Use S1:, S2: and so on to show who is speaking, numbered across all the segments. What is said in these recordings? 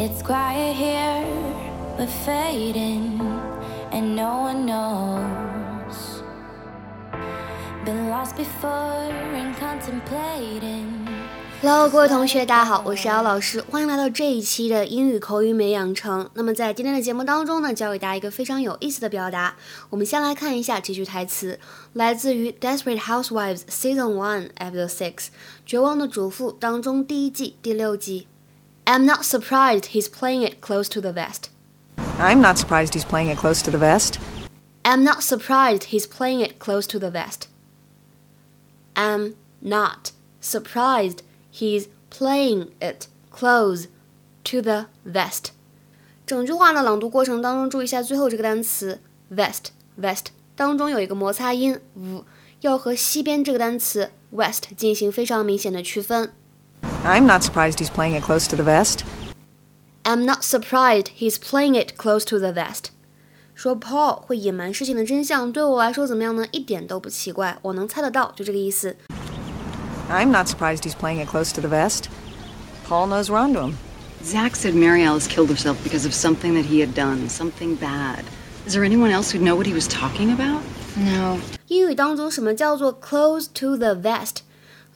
S1: It's quiet here, but fading, and no one knows. Been lost before and contemplating.
S2: Hello，各位同学，大家好，我是姚老师，欢迎来到这一期的英语口语美养成。那么在今天的节目当中呢，教给大家一个非常有意思的表达。我们先来看一下这句台词，来自于《Desperate Housewives》Season One Episode Six，《绝望的主妇》当中第一季第六集。I'm not surprised he's playing it close to the vest.
S3: I'm not surprised he's playing it close to the vest.
S2: I'm not surprised he's playing it close to the vest. I'm not surprised He's playing it close to the vest。整句话呢，朗读过程当中注意一下最后这个单词 vest vest 当中有一个摩擦音 v，要和西边这个单词 west 进行非常明显的区分。
S3: I'm not surprised he's playing it close to the vest.
S2: I'm not surprised he's playing it close to the vest。说 Paul 会隐瞒事情的真相，对我来说怎么样呢？一点都不奇怪，我能猜得到，就这个意思。
S3: I'm not surprised he's playing it close to the vest. Paul knows we're onto him.
S4: Zach said Mary Alice killed herself because of something that he had done, something bad. Is there anyone else who'd know what he was talking about?
S1: No.
S2: 英语当中什么叫做 close to the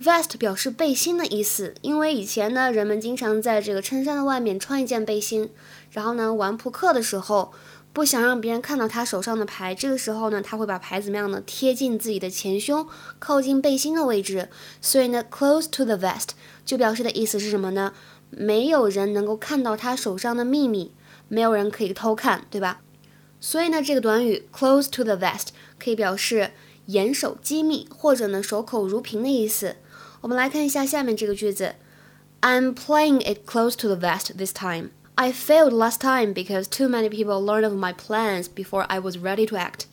S2: Vest 表示背心的意思，因为以前呢，人们经常在这个衬衫的外面穿一件背心，然后呢，玩扑克的时候。不想让别人看到他手上的牌，这个时候呢，他会把牌怎么样呢？贴近自己的前胸，靠近背心的位置。所以呢，close to the vest 就表示的意思是什么呢？没有人能够看到他手上的秘密，没有人可以偷看，对吧？所以呢，这个短语 close to the vest 可以表示严守机密，或者呢守口如瓶的意思。我们来看一下下面这个句子：I'm playing it close to the vest this time. I failed last time because too many people learned of my plans before I was ready to act.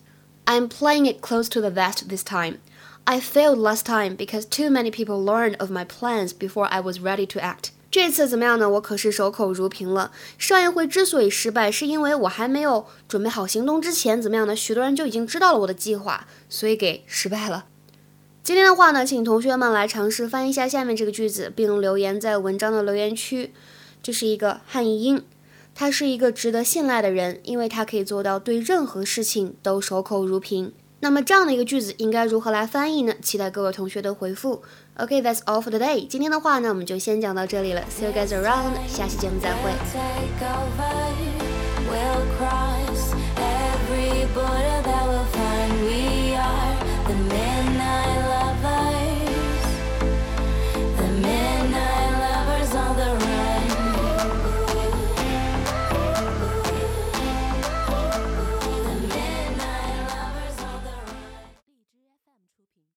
S2: I'm playing it close to the vest this time. I failed last time because too many people learned of my plans before I was ready to act. 这次怎么样呢？我可是守口如瓶了。上一回之所以失败，是因为我还没有准备好行动之前，怎么样呢？许多人就已经知道了我的计划，所以给失败了。今天的话呢，请同学们来尝试翻译一下下面这个句子，并留言在文章的留言区。这是一个汉译英，他是一个值得信赖的人，因为他可以做到对任何事情都守口如瓶。那么这样的一个句子应该如何来翻译呢？期待各位同学的回复。OK，that's all for today。今天的话呢，我们就先讲到这里了。See you guys around，下期节目再会 we'll cross every border。